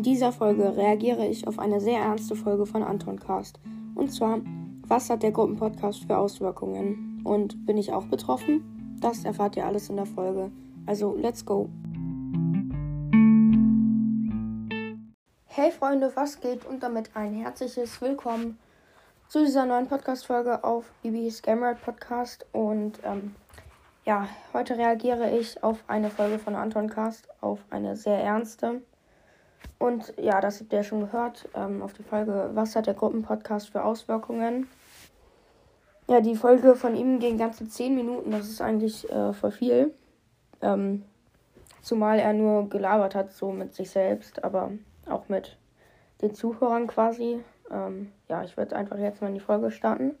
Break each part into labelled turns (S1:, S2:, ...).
S1: In dieser Folge reagiere ich auf eine sehr ernste Folge von Anton Cast. Und zwar, was hat der Gruppenpodcast für Auswirkungen? Und bin ich auch betroffen? Das erfahrt ihr alles in der Folge. Also, let's go! Hey Freunde, was geht? Und damit ein herzliches Willkommen zu dieser neuen Podcast-Folge auf Bibis Gamerad Podcast. Und ähm, ja, heute reagiere ich auf eine Folge von Anton Cast, auf eine sehr ernste. Und ja, das habt ihr ja schon gehört ähm, auf die Folge, was hat der Gruppenpodcast für Auswirkungen? Ja, die Folge von ihm ging ganze 10 Minuten, das ist eigentlich äh, voll viel. Ähm, zumal er nur gelabert hat, so mit sich selbst, aber auch mit den Zuhörern quasi. Ähm, ja, ich würde einfach jetzt mal in die Folge starten.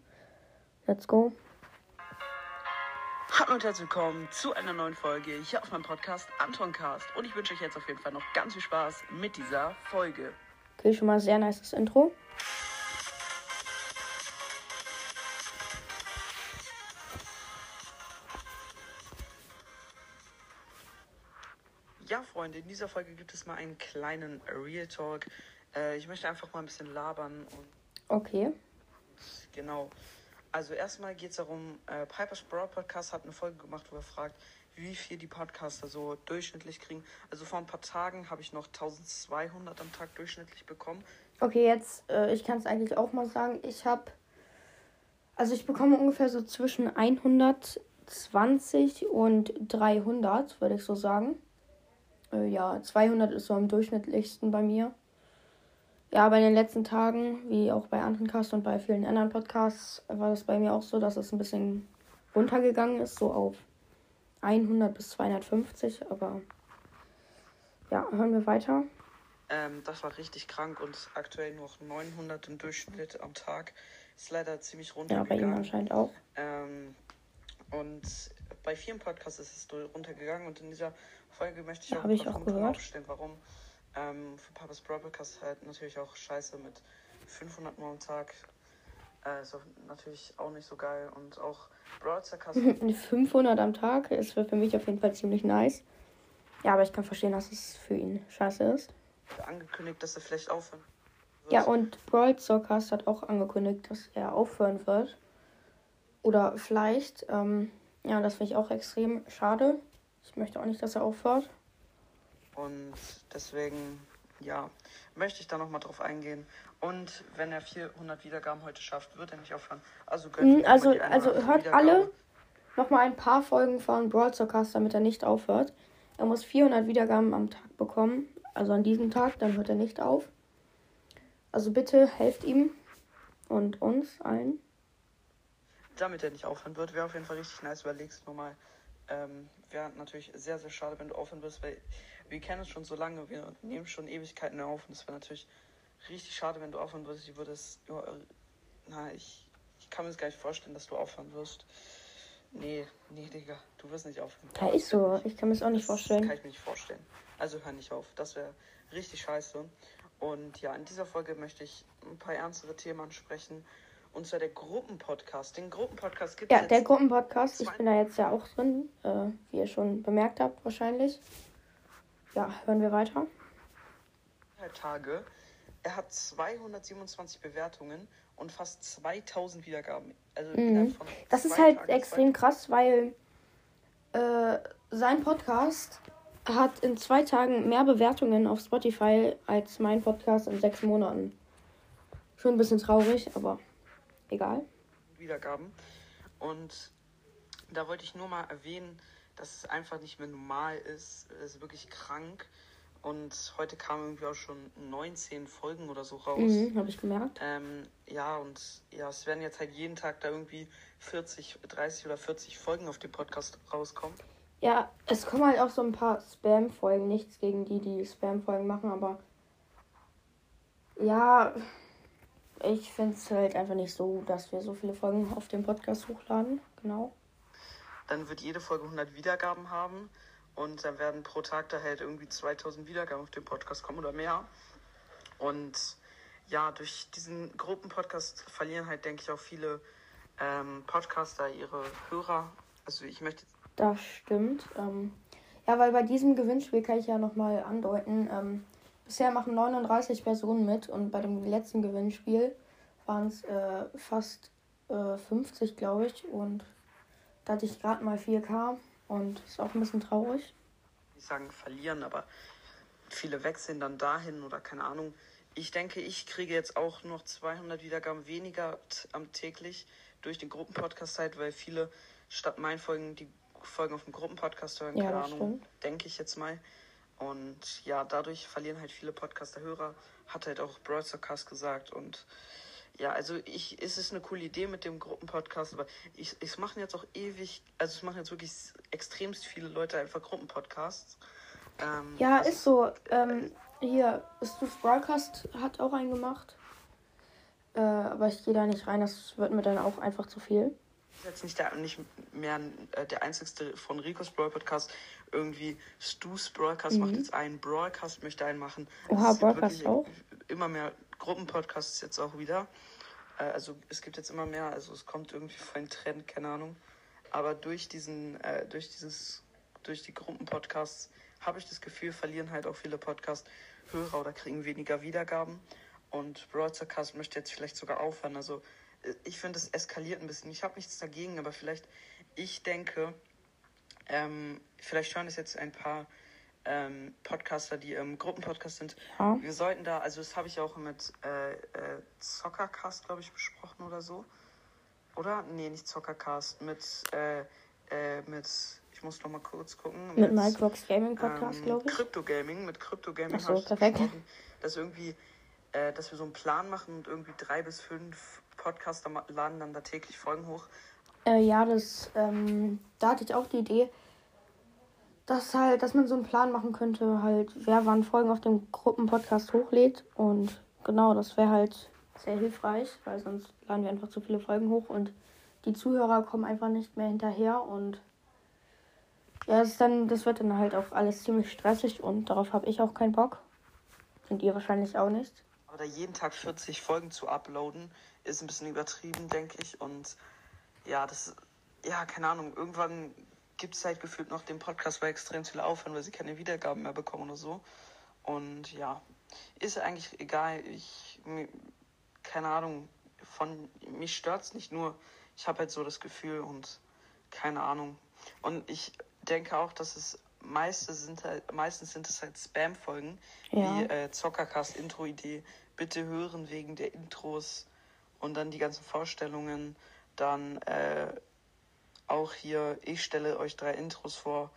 S1: Let's go.
S2: Hallo und herzlich willkommen zu einer neuen Folge hier auf meinem Podcast Antoncast. Und ich wünsche euch jetzt auf jeden Fall noch ganz viel Spaß mit dieser Folge.
S1: Okay, schon mal sehr nice Intro.
S2: Ja, Freunde, in dieser Folge gibt es mal einen kleinen Real Talk. Äh, ich möchte einfach mal ein bisschen labern und.
S1: Okay.
S2: Genau. Also erstmal geht es darum, äh, Piper's Broad Podcast hat eine Folge gemacht, wo er fragt, wie viel die Podcaster so durchschnittlich kriegen. Also vor ein paar Tagen habe ich noch 1200 am Tag durchschnittlich bekommen.
S1: Okay, jetzt, äh, ich kann es eigentlich auch mal sagen, ich habe, also ich bekomme ungefähr so zwischen 120 und 300, würde ich so sagen. Äh, ja, 200 ist so am durchschnittlichsten bei mir. Ja, aber in den letzten Tagen, wie auch bei anderen Casts und bei vielen anderen Podcasts, war das bei mir auch so, dass es ein bisschen runtergegangen ist, so auf 100 bis 250. Aber ja, hören wir weiter.
S2: Ähm, das war richtig krank und aktuell nur noch 900 im Durchschnitt am Tag. Ist leider ziemlich runtergegangen.
S1: Ja, bei ihm anscheinend auch.
S2: Ähm, und bei vielen Podcasts ist es runtergegangen und in dieser Folge möchte ich
S1: ja, auch, ich auch gehört.
S2: aufstellen, warum ähm, für Papas Broadcast halt natürlich auch scheiße mit 500 Mal am Tag. Äh, ist auch natürlich auch nicht so geil. Und auch Broadcast.
S1: 500 am Tag ist für mich auf jeden Fall ziemlich nice. Ja, aber ich kann verstehen, dass es für ihn scheiße ist.
S2: Angekündigt, dass er vielleicht aufhören
S1: wird. Ja, und Broadcast hat auch angekündigt, dass er aufhören wird. Oder vielleicht. Ähm, ja, das finde ich auch extrem schade. Ich möchte auch nicht, dass er aufhört.
S2: Und deswegen, ja, möchte ich da nochmal drauf eingehen. Und wenn er 400 Wiedergaben heute schafft, wird er nicht aufhören. Also,
S1: mhm, also, also hört alle nochmal ein paar Folgen von Brawl Cast, damit er nicht aufhört. Er muss 400 Wiedergaben am Tag bekommen. Also an diesem Tag, dann hört er nicht auf. Also bitte helft ihm und uns allen.
S2: Damit er nicht aufhören wird, wäre auf jeden Fall richtig nice. Überlegst nochmal. Ähm, wäre natürlich sehr, sehr schade, wenn du aufhören wirst, weil wir kennen es schon so lange, wir nehmen schon Ewigkeiten auf und es wäre natürlich richtig schade, wenn du aufhören würdest. Ich würde es, ja, na, ich, ich kann mir das gar nicht vorstellen, dass du aufhören wirst. Nee, nee, Digga, du wirst nicht aufhören.
S1: Ja, ist so. Ich kann mir das auch nicht das vorstellen.
S2: kann ich mir nicht vorstellen. Also hör nicht auf. Das wäre richtig scheiße. Und ja, in dieser Folge möchte ich ein paar ernstere Themen ansprechen. Und zwar der Gruppenpodcast. Den Gruppenpodcast gibt
S1: es. Ja, der Gruppenpodcast. Ich bin da jetzt ja auch drin, äh, wie ihr schon bemerkt habt, wahrscheinlich. Ja, hören wir weiter.
S2: Tage. Er hat 227 Bewertungen und fast 2000 Wiedergaben. Also
S1: mhm. das ist halt Tagen extrem krass, weil äh, sein Podcast hat in zwei Tagen mehr Bewertungen auf Spotify als mein Podcast in sechs Monaten. Schon ein bisschen traurig, aber egal.
S2: Wiedergaben. Und da wollte ich nur mal erwähnen, dass es einfach nicht mehr normal ist. Es ist wirklich krank. Und heute kamen irgendwie auch schon 19 Folgen oder so raus.
S1: Mhm, Habe ich gemerkt.
S2: Ähm, ja, und ja, es werden jetzt halt jeden Tag da irgendwie 40, 30 oder 40 Folgen auf dem Podcast rauskommen.
S1: Ja, es kommen halt auch so ein paar Spam-Folgen. Nichts gegen die, die Spam-Folgen machen, aber ja, ich finde es halt einfach nicht so, dass wir so viele Folgen auf dem Podcast hochladen. Genau.
S2: Dann wird jede Folge 100 Wiedergaben haben und dann werden pro Tag da halt irgendwie 2000 Wiedergaben auf dem Podcast kommen oder mehr. Und ja, durch diesen Gruppenpodcast verlieren halt, denke ich, auch viele ähm, Podcaster ihre Hörer. Also ich möchte.
S1: Das stimmt. Ähm, ja, weil bei diesem Gewinnspiel kann ich ja nochmal andeuten. Ähm, bisher machen 39 Personen mit und bei dem letzten Gewinnspiel waren es äh, fast äh, 50, glaube ich. Und da hatte ich gerade mal 4K und ist auch ein bisschen traurig.
S2: Ich sagen verlieren, aber viele wechseln dann dahin oder keine Ahnung. Ich denke, ich kriege jetzt auch noch 200 Wiedergaben weniger am täglich durch den Gruppenpodcast halt, weil viele statt meinen Folgen die Folgen auf dem Gruppenpodcast hören,
S1: Ja,
S2: keine Ahnung, denke ich jetzt mal. Und ja, dadurch verlieren halt viele Podcaster-Hörer, hat halt auch Broadcast gesagt. Und ja, also ich, es ist eine coole Idee mit dem Gruppenpodcast, aber ich, es machen jetzt auch ewig, also es machen jetzt wirklich extremst viele Leute einfach Gruppenpodcasts. Ähm,
S1: Ja,
S2: was-
S1: ist so. Ähm, hier, Stu's Broadcast hat auch einen gemacht. Äh, aber ich gehe da nicht rein, das wird mir dann auch einfach zu viel.
S2: ist jetzt nicht, der, nicht mehr äh, der einzigste von Ricos Brawl Podcast. Irgendwie Stu's Broadcast macht jetzt einen, Broadcast möchte einen machen.
S1: Mhm. Oha, Broadcast auch?
S2: Immer mehr Gruppenpodcasts jetzt auch wieder. Äh, also es gibt jetzt immer mehr, also es kommt irgendwie voll ein Trend, keine Ahnung. Aber durch diesen, äh, durch dieses, durch die Gruppenpodcasts habe ich das Gefühl, verlieren halt auch viele Podcast-Hörer oder kriegen weniger Wiedergaben. Und Broadcast möchte jetzt vielleicht sogar aufhören. Also äh, ich finde, es eskaliert ein bisschen. Ich habe nichts dagegen, aber vielleicht, ich denke, ähm, vielleicht hören es jetzt ein paar ähm, Podcaster, die im Gruppenpodcast sind.
S1: Ja.
S2: Wir sollten da, also das habe ich auch mit äh, äh, Zoccercast, glaube ich, besprochen oder so. Oder? Nee, nicht Zoccercast, mit, äh, äh, mit, ich muss noch mal kurz gucken.
S1: Mit Mike Rocks Gaming Podcast,
S2: ähm,
S1: glaube ich.
S2: Crypto Gaming, mit Crypto Gaming
S1: Ach so,
S2: habe ich
S1: perfekt.
S2: besprochen, dass irgendwie, äh, dass wir so einen Plan machen und irgendwie drei bis fünf Podcaster laden dann da täglich Folgen hoch.
S1: Äh, ja, das, ähm, da hatte ich auch die Idee, dass halt, dass man so einen Plan machen könnte, halt, wer wann Folgen auf dem Gruppenpodcast hochlädt. Und genau, das wäre halt sehr hilfreich, weil sonst laden wir einfach zu viele Folgen hoch und die Zuhörer kommen einfach nicht mehr hinterher und ja, das ist dann, das wird dann halt auch alles ziemlich stressig und darauf habe ich auch keinen Bock. Und ihr wahrscheinlich auch nicht.
S2: Aber da jeden Tag 40 Folgen zu uploaden, ist ein bisschen übertrieben, denke ich. Und ja, das, ja, keine Ahnung, irgendwann gibt es halt gefühlt noch den Podcast, weil extrem viele aufhören, weil sie keine Wiedergaben mehr bekommen oder so. Und ja, ist eigentlich egal. Ich, mir- keine Ahnung, von mich stört's nicht nur. Ich habe halt so das Gefühl und keine Ahnung. Und ich denke auch, dass es meiste sind halt, meistens sind es halt Spam-Folgen,
S1: Ja.
S2: wie äh, Zockercast Intro-Idee, bitte hören wegen der Intros und dann die ganzen Vorstellungen, dann äh, auch hier, ich stelle euch drei Intros vor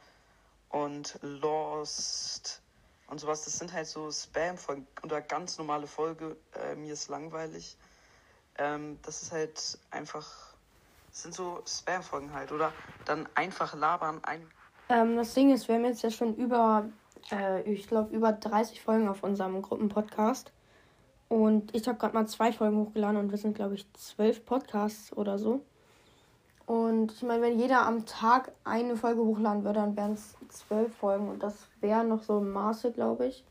S2: und Lost und sowas. Das sind halt so Spam-Folgen oder ganz normale Folge, äh, mir ist langweilig. Ähm, das ist halt einfach, das sind so Spam-Folgen halt, oder? Dann einfach labern, ein
S1: Ähm, das Ding ist, wir haben jetzt ja schon über, äh, ich glaube, über 30 Folgen auf unserem Gruppenpodcast. Und ich habe gerade mal zwei Folgen hochgeladen und wir sind, glaube ich, zwölf Podcasts oder so. Und ich meine, wenn jeder am Tag eine Folge hochladen würde, dann wären es zwölf Folgen. Und das wäre noch so im Maße, glaube ich.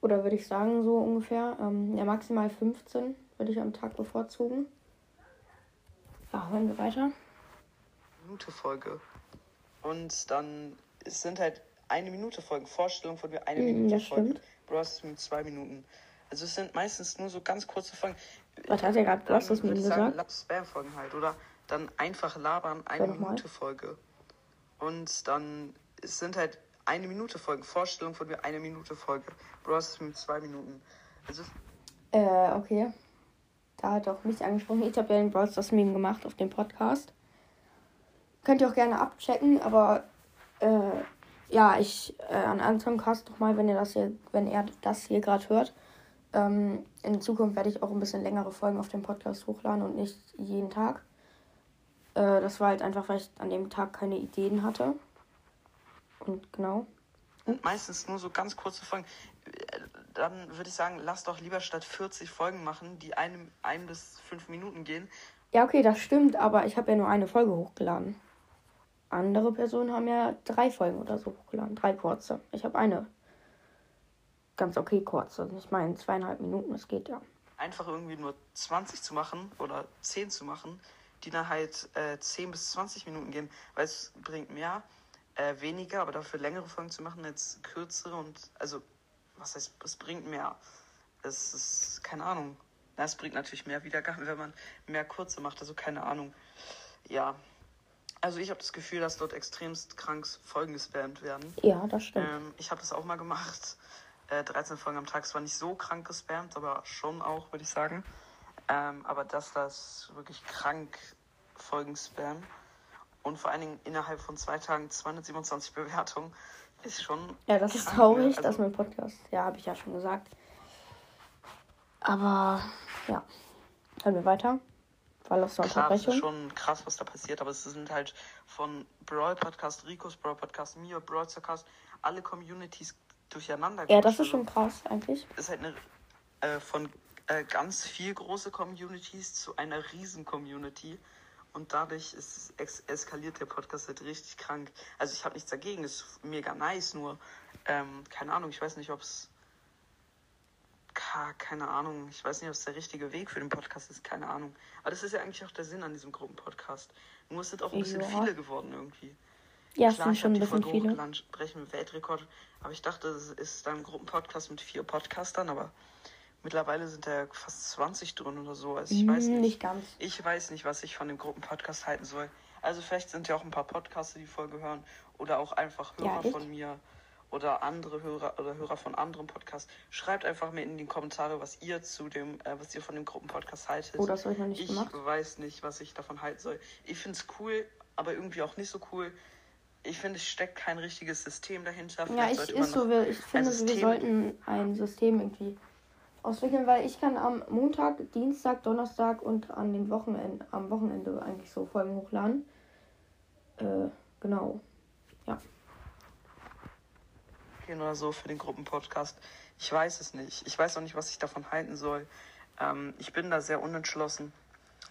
S1: Oder würde ich sagen, so ungefähr. Ähm, ja, maximal 15 würde ich am Tag bevorzugen. Ja, hören wir weiter.
S2: Minute Folge. Und dann es sind halt eine Minute Folgen. Vorstellung von mir eine
S1: Mhm,
S2: Minute
S1: stimmt.
S2: Bros mit zwei Minuten. Also es sind meistens nur so ganz kurze Folgen.
S1: Was hat er gerade
S2: Dann
S1: Bros das mit gesagt?
S2: Spam-Folgen halt, oder? Dann einfach labern, eine
S1: mal.
S2: Minute Folge. Und dann es sind halt eine Minute Folgen. Vorstellung von mir eine Minute Folge. Bros mit zwei Minuten. Also es
S1: Äh, okay. Da hat auch mich angesprochen. Ich habe ja den Brawl Stars Meme gemacht auf dem Podcast. Könnt ihr auch gerne abchecken, aber äh, ja, ich äh, an Anton Cast doch mal, wenn ihr das hier, wenn er das hier gerade hört. Ähm, in Zukunft werde ich auch ein bisschen längere Folgen auf dem Podcast hochladen und nicht jeden Tag. Äh, das war halt einfach, weil ich an dem Tag keine Ideen hatte. Und genau.
S2: sind meistens nur so ganz kurze Folgen. Äh, Dann würde ich sagen, lass doch lieber statt 40 Folgen machen, die einem ein bis fünf Minuten gehen.
S1: Ja, okay, das stimmt, aber ich habe ja nur eine Folge hochgeladen. Andere Personen haben ja drei Folgen oder so hochgeladen, drei kurze. Ich habe eine ganz okay kurze. Ich meine zweieinhalb Minuten, das geht ja.
S2: Einfach irgendwie nur 20 zu machen oder 10 zu machen, die dann halt äh, 10 bis 20 Minuten gehen, weil es bringt mehr, äh, weniger, aber dafür längere Folgen zu machen als kürzere und also was heißt, es bringt mehr. Es ist, keine Ahnung. Na, es bringt natürlich mehr Wiedergaben, wenn man mehr kurze macht, also keine Ahnung. Ja. Also ich habe das Gefühl, dass dort extremst krank Folgen gespammt werden.
S1: Ja, das stimmt.
S2: Ähm, ich habe das auch mal gemacht. Äh, 13 Folgen am Tag. Es war nicht so krank gespammt, aber schon auch, würde ich sagen. Ähm, aber dass das wirklich krank Folgen spam und vor allen Dingen innerhalb von zwei Tagen 227 Bewertungen ist schon.
S1: Ja, das ist traurig, also, dass mein Podcast. Ja, habe ich ja schon gesagt. Aber ja, hören wir weiter. Weil
S2: Klar, es ist schon krass, was da passiert, aber es sind halt von Brawl Podcast, Ricos Brawl Podcast, mir, Brawl Podcast, alle Communities durcheinander.
S1: Ja, das ist schon krass eigentlich.
S2: Ist halt eine äh, von äh, ganz viel große Communities zu einer riesen Community und dadurch ist es eskaliert der Podcast halt richtig krank. Also ich habe nichts dagegen, ist mega nice, nur ähm, keine Ahnung, ich weiß nicht, ob es keine Ahnung, ich weiß nicht, ob es der richtige Weg für den Podcast ist, keine Ahnung. Aber das ist ja eigentlich auch der Sinn an diesem Gruppenpodcast. Nur es sind auch ein bisschen ja. viele geworden irgendwie. Ja, es sind schon ein bisschen viele. Brechen wir Weltrekord. Aber ich dachte, es ist dann ein Gruppenpodcast mit vier Podcastern, aber mittlerweile sind da fast 20 drin oder so. Also ich weiß mm, nicht. Nicht ganz. Ich weiß nicht, was ich von dem Gruppenpodcast halten soll. Also vielleicht sind ja auch ein paar Podcaster, die Folge hören. Oder auch einfach Hörer ja, von mir oder andere Hörer oder Hörer von anderen Podcasts. Schreibt einfach mir in die Kommentare, was ihr zu dem, äh, was ihr von dem Gruppenpodcast haltet. Oh, das habe ich noch nicht ich gemacht. Ich weiß nicht, was ich davon halten soll. Ich finde es cool, aber irgendwie auch nicht so cool. Ich finde, es steckt kein richtiges System dahinter. Vielleicht ja, ich, ist so,
S1: ich finde, wir sollten ein System irgendwie auswickeln, weil ich kann am Montag, Dienstag, Donnerstag und an den Wochenende, am Wochenende eigentlich so Folgen hochladen. Äh, genau. Ja
S2: oder so für den Gruppenpodcast. Ich weiß es nicht. Ich weiß auch nicht, was ich davon halten soll. Ähm, ich bin da sehr unentschlossen.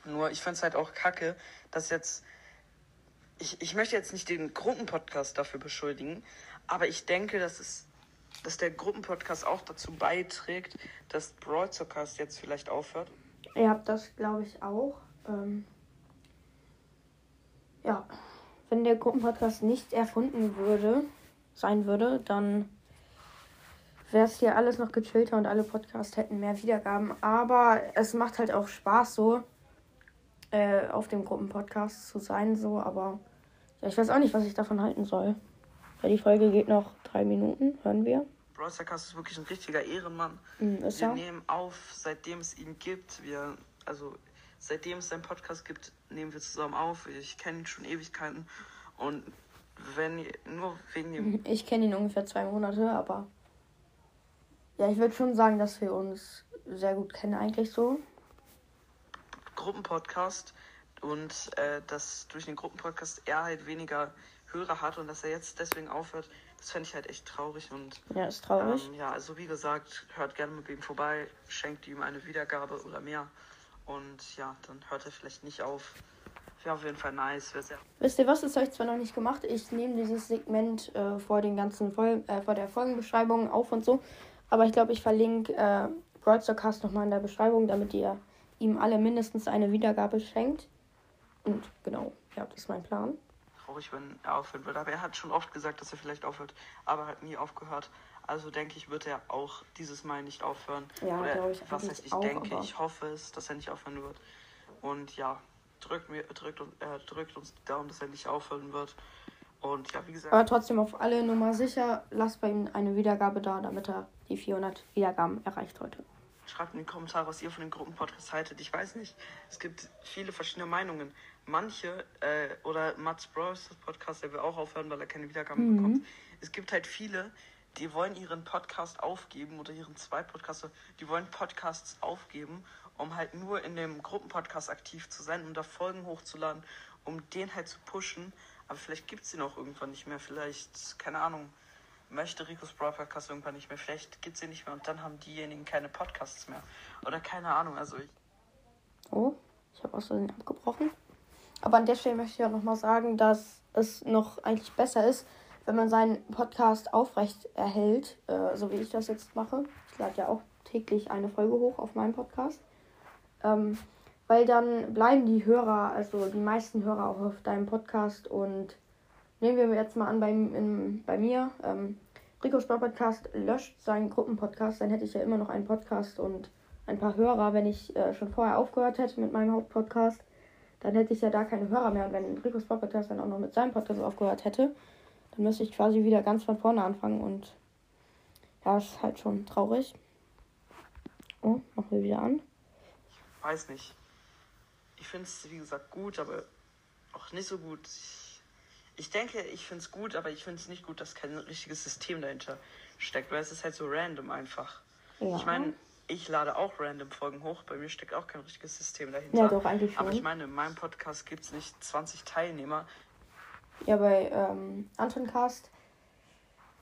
S2: Nur ich finde es halt auch kacke, dass jetzt. Ich, ich möchte jetzt nicht den Gruppenpodcast dafür beschuldigen, aber ich denke, dass es dass der Gruppenpodcast auch dazu beiträgt, dass Broadcast jetzt vielleicht aufhört.
S1: Ja, das glaube ich auch. Ähm ja, wenn der Gruppenpodcast nicht erfunden würde, sein würde, dann wäre es hier alles noch gechillter und alle Podcasts hätten mehr Wiedergaben. Aber es macht halt auch Spaß, so äh, auf dem Gruppenpodcast zu sein, so. Aber ja, ich weiß auch nicht, was ich davon halten soll. Weil die Folge geht noch drei Minuten, hören wir.
S2: Browsercast ist wirklich ein richtiger Ehrenmann. Mhm, wir er? nehmen auf, seitdem es ihn gibt. Wir, also seitdem es seinen Podcast gibt, nehmen wir zusammen auf. Ich kenne ihn schon Ewigkeiten. Und wenn nur wegen dem.
S1: Ich kenne ihn ungefähr zwei Monate, aber ja, ich würde schon sagen, dass wir uns sehr gut kennen eigentlich so.
S2: Gruppenpodcast und äh, dass durch den Gruppenpodcast er halt weniger Hörer hat und dass er jetzt deswegen aufhört, das fände ich halt echt traurig und
S1: ja, ist traurig.
S2: Ähm, ja, also wie gesagt, hört gerne mit ihm vorbei, schenkt ihm eine Wiedergabe oder mehr und ja, dann hört er vielleicht nicht auf. Wäre auf jeden Fall nice. Sehr
S1: Wisst ihr was? Das habe ich zwar noch nicht gemacht. Ich nehme dieses Segment äh, vor den ganzen Fol äh, vor der Folgenbeschreibung auf und so. Aber ich glaube, ich verlinke äh, Broadcast nochmal in der Beschreibung, damit ihr ihm alle mindestens eine Wiedergabe schenkt. Und genau, ja, das ist mein Plan.
S2: Traurig, wenn er aufhören würde. Aber er hat schon oft gesagt, dass er vielleicht aufhört, aber hat nie aufgehört. Also denke ich, wird er auch dieses Mal nicht aufhören. Ja, glaube ich. Was heißt, ich auch, denke, ich hoffe es, dass er nicht aufhören wird. Und ja, drückt, mir, drückt, äh, drückt uns die Daumen, dass er nicht aufhören wird. Und ja, wie gesagt.
S1: Aber trotzdem auf alle Nummer sicher, lasst bei ihm eine Wiedergabe da, damit er die 400 Wiedergaben erreicht heute.
S2: Schreibt in die Kommentare, was ihr von den Gruppenpodcasts haltet. Ich weiß nicht, es gibt viele verschiedene Meinungen. Manche, äh, oder Mats Bros. Podcast, der will auch aufhören, weil er keine Wiedergaben mhm. bekommt. Es gibt halt viele, die wollen ihren Podcast aufgeben oder ihren zwei Podcasts, die wollen Podcasts aufgeben um halt nur in dem Gruppenpodcast aktiv zu sein, um da Folgen hochzuladen, um den halt zu pushen. Aber vielleicht gibt es den auch irgendwann nicht mehr. Vielleicht, keine Ahnung, möchte Ricos Brawl Podcast irgendwann nicht mehr. Vielleicht gibt es den nicht mehr und dann haben diejenigen keine Podcasts mehr. Oder keine Ahnung, also ich.
S1: Oh, ich habe aus Versehen abgebrochen. Aber an der Stelle möchte ich auch nochmal sagen, dass es noch eigentlich besser ist, wenn man seinen Podcast aufrecht erhält, äh, so wie ich das jetzt mache. Ich lade ja auch täglich eine Folge hoch auf meinem Podcast. Ähm, weil dann bleiben die Hörer, also die meisten Hörer auch auf deinem Podcast und nehmen wir jetzt mal an bei, in, bei mir. Ähm, Ricos Brawl Podcast löscht seinen Gruppenpodcast, dann hätte ich ja immer noch einen Podcast und ein paar Hörer, wenn ich äh, schon vorher aufgehört hätte mit meinem Hauptpodcast. Dann hätte ich ja da keine Hörer mehr. Und wenn Ricos Brawl Podcast dann auch noch mit seinem Podcast aufgehört hätte, dann müsste ich quasi wieder ganz von vorne anfangen. Und ja, ist halt schon traurig. Oh, machen wir wieder an.
S2: Ich weiß nicht. Ich finde es, wie gesagt, gut, aber auch nicht so gut. Ich, ich denke, ich finde es gut, aber ich finde es nicht gut, dass kein richtiges System dahinter steckt, weil es ist halt so random einfach. Ja. Ich meine, ich lade auch random Folgen hoch, bei mir steckt auch kein richtiges System dahinter. Ja, doch, eigentlich schon. Aber ich meine, in meinem Podcast gibt es nicht 20 Teilnehmer.
S1: Ja, bei ähm, Anton Cast.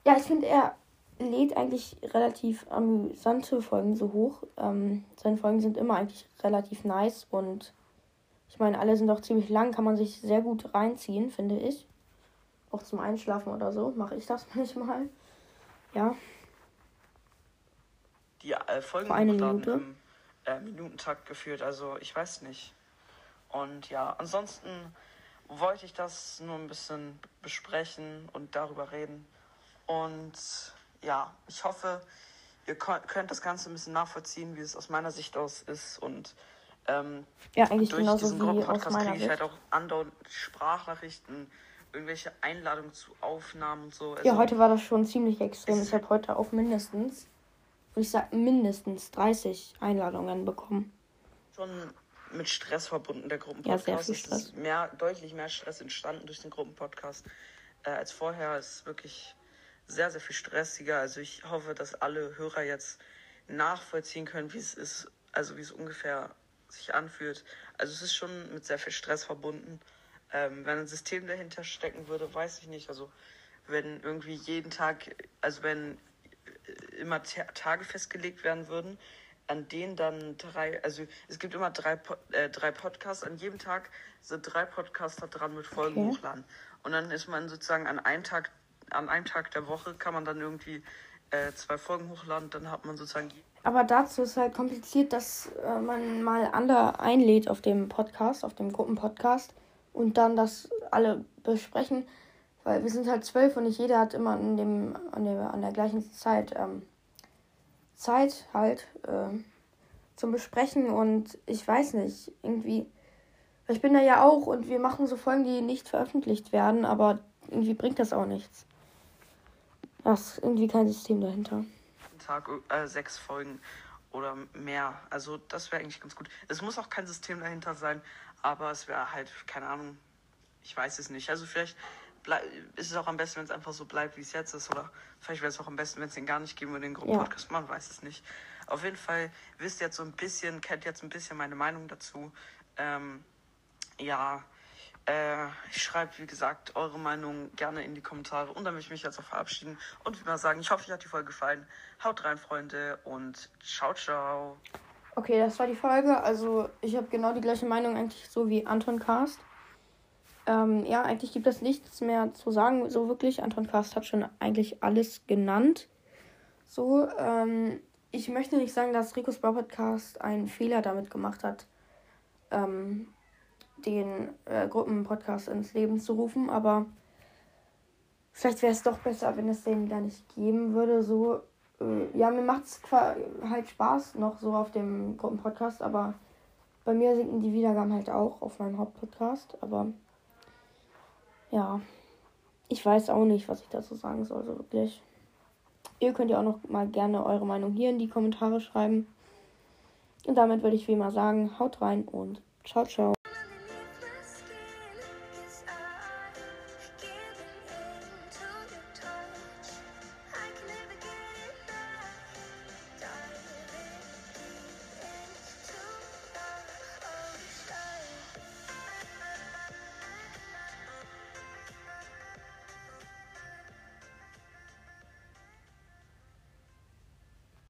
S1: Ja, ich finde, er lädt eigentlich relativ amüsante Folgen so hoch. Ähm, seine Folgen sind immer eigentlich relativ nice und ich meine, alle sind auch ziemlich lang, kann man sich sehr gut reinziehen, finde ich. Auch zum Einschlafen oder so mache ich das manchmal. Ja.
S2: Die äh, Folgen eine Minute. im äh, Minutentakt geführt, also ich weiß nicht. Und ja, ansonsten wollte ich das nur ein bisschen besprechen und darüber reden. Und ja, ich hoffe, ihr könnt das Ganze ein bisschen nachvollziehen, wie es aus meiner Sicht aus ist. Und ähm, ja, eigentlich durch diesen Gruppenpodcast kriege ich halt auch andauernd Sprachnachrichten, irgendwelche Einladungen zu Aufnahmen und so.
S1: Also, ja, heute war das schon ziemlich extrem. Ich habe heute auch mindestens, würde ich sagen, mindestens 30 Einladungen bekommen.
S2: Schon mit Stress verbunden, der Gruppenpodcast. Ja, sehr viel Stress. Es ist mehr, deutlich mehr Stress entstanden durch den Gruppenpodcast äh, als vorher. Es ist wirklich sehr, sehr viel stressiger. Also ich hoffe, dass alle Hörer jetzt nachvollziehen können, wie es ist, also wie es ungefähr sich anfühlt. Also es ist schon mit sehr viel Stress verbunden. Ähm, wenn ein System dahinter stecken würde, weiß ich nicht. Also wenn irgendwie jeden Tag, also wenn immer Tage festgelegt werden würden, an denen dann drei, also es gibt immer drei, äh, drei Podcasts, an jedem Tag sind drei Podcaster dran mit Folgen okay. hochladen. Und dann ist man sozusagen an einem Tag an einem Tag der Woche kann man dann irgendwie äh, zwei Folgen hochladen, dann hat man sozusagen.
S1: Aber dazu ist halt kompliziert, dass äh, man mal andere einlädt auf dem Podcast, auf dem Gruppenpodcast und dann das alle besprechen, weil wir sind halt zwölf und nicht jeder hat immer an dem an der an der gleichen Zeit ähm, Zeit halt äh, zum Besprechen und ich weiß nicht irgendwie ich bin da ja auch und wir machen so Folgen, die nicht veröffentlicht werden, aber irgendwie bringt das auch nichts. Da ist irgendwie kein System dahinter.
S2: Tag äh, sechs Folgen oder mehr. Also das wäre eigentlich ganz gut. Es muss auch kein System dahinter sein, aber es wäre halt, keine Ahnung, ich weiß es nicht. Also vielleicht ist es auch am besten, wenn es einfach so bleibt, wie es jetzt ist. Oder vielleicht wäre es auch am besten, wenn es den gar nicht geben würde, den Gruppenpodcast. Ja. Man weiß es nicht. Auf jeden Fall wisst ihr jetzt so ein bisschen, kennt jetzt ein bisschen meine Meinung dazu. Ähm, ja, äh, ich schreibe, wie gesagt, eure Meinung gerne in die Kommentare und dann möchte ich mich jetzt auch verabschieden und wie mal sagen, ich hoffe, euch hat die Folge gefallen. Haut rein, Freunde, und ciao, ciao.
S1: Okay, das war die Folge. Also, ich habe genau die gleiche Meinung eigentlich so wie Anton Cast. Ähm, ja, eigentlich gibt es nichts mehr zu sagen, so wirklich. Anton Cast hat schon eigentlich alles genannt. So, ähm, ich möchte nicht sagen, dass Ricos Bar Podcast einen Fehler damit gemacht hat. Ähm, den äh, Gruppenpodcast ins Leben zu rufen, aber vielleicht wäre es doch besser, wenn es den gar nicht geben würde. So, ja, mir macht es halt Spaß noch so auf dem Gruppenpodcast, aber bei mir sinken die Wiedergaben halt auch auf meinem Hauptpodcast, aber ja, ich weiß auch nicht, was ich dazu sagen soll, so wirklich. Ihr könnt ja auch noch mal gerne eure Meinung hier in die Kommentare schreiben. Und damit würde ich wie immer sagen, haut rein und ciao, ciao.